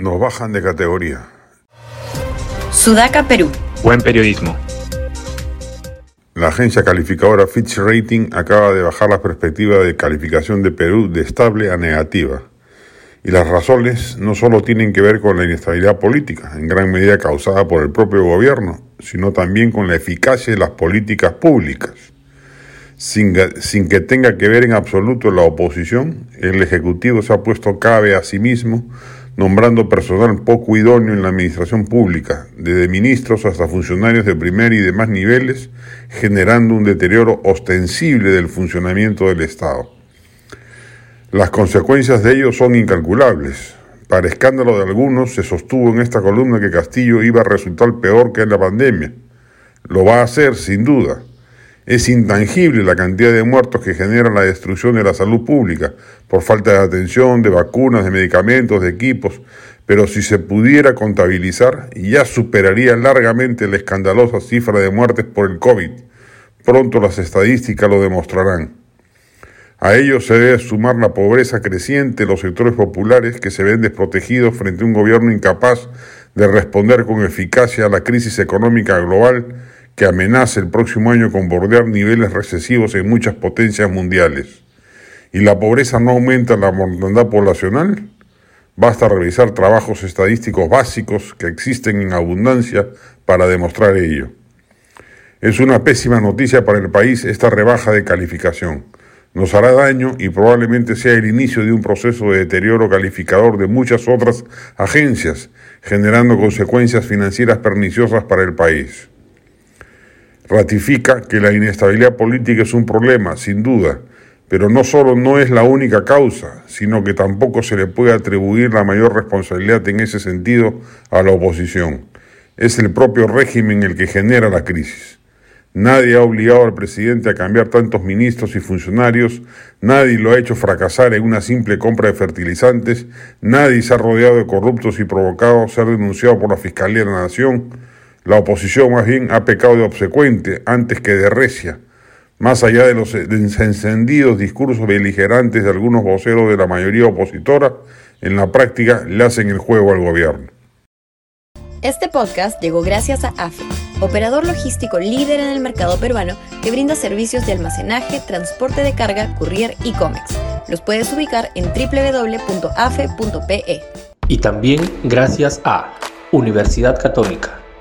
Nos bajan de categoría. Sudaca, Perú. Buen periodismo. La agencia calificadora Fitch Rating acaba de bajar la perspectiva de calificación de Perú de estable a negativa. Y las razones no solo tienen que ver con la inestabilidad política, en gran medida causada por el propio gobierno, sino también con la eficacia de las políticas públicas. Sin, sin, que tenga que ver en absoluto la oposición, el Ejecutivo se ha puesto cabe a sí mismo nombrando personal poco idóneo en la administración pública, desde ministros hasta funcionarios de primer y demás niveles, generando un deterioro ostensible del funcionamiento del Estado. Las consecuencias de ello son incalculables. Para escándalo de algunos, se sostuvo en esta columna que Castillo iba a resultar peor que en la pandemia. Lo va a hacer, sin duda. Es intangible la cantidad de muertos que genera la destrucción de la salud pública por falta de atención, de vacunas, de medicamentos, de equipos, pero si se pudiera contabilizar, ya superaría largamente la escandalosa cifra de muertes por el COVID. Pronto las estadísticas lo demostrarán. A ello se debe sumar la pobreza creciente de los sectores populares que se ven desprotegidos frente a un gobierno incapaz de responder con eficacia a la crisis económica global que amenaza el próximo año con bordear niveles recesivos en muchas potencias mundiales. ¿Y la pobreza no aumenta la mortandad poblacional? Basta revisar trabajos estadísticos básicos que existen en abundancia para demostrar ello. Es una pésima noticia para el país esta rebaja de calificación. Nos hará daño y probablemente sea el inicio de un proceso de deterioro calificador de muchas otras agencias, generando consecuencias financieras perniciosas para el país ratifica que la inestabilidad política es un problema, sin duda, pero no solo no es la única causa, sino que tampoco se le puede atribuir la mayor responsabilidad en ese sentido a la oposición. Es el propio régimen el que genera la crisis. Nadie ha obligado al presidente a cambiar tantos ministros y funcionarios, nadie lo ha hecho fracasar en una simple compra de fertilizantes, nadie se ha rodeado de corruptos y provocado ser denunciado por la Fiscalía de la Nación, la oposición más bien ha pecado de obsecuente antes que de recia, más allá de los encendidos discursos beligerantes de algunos voceros de la mayoría opositora, en la práctica le hacen el juego al gobierno. Este podcast llegó gracias a AFE, operador logístico líder en el mercado peruano que brinda servicios de almacenaje, transporte de carga, courier y cómics. Los puedes ubicar en www.afe.pe. Y también gracias a Universidad Católica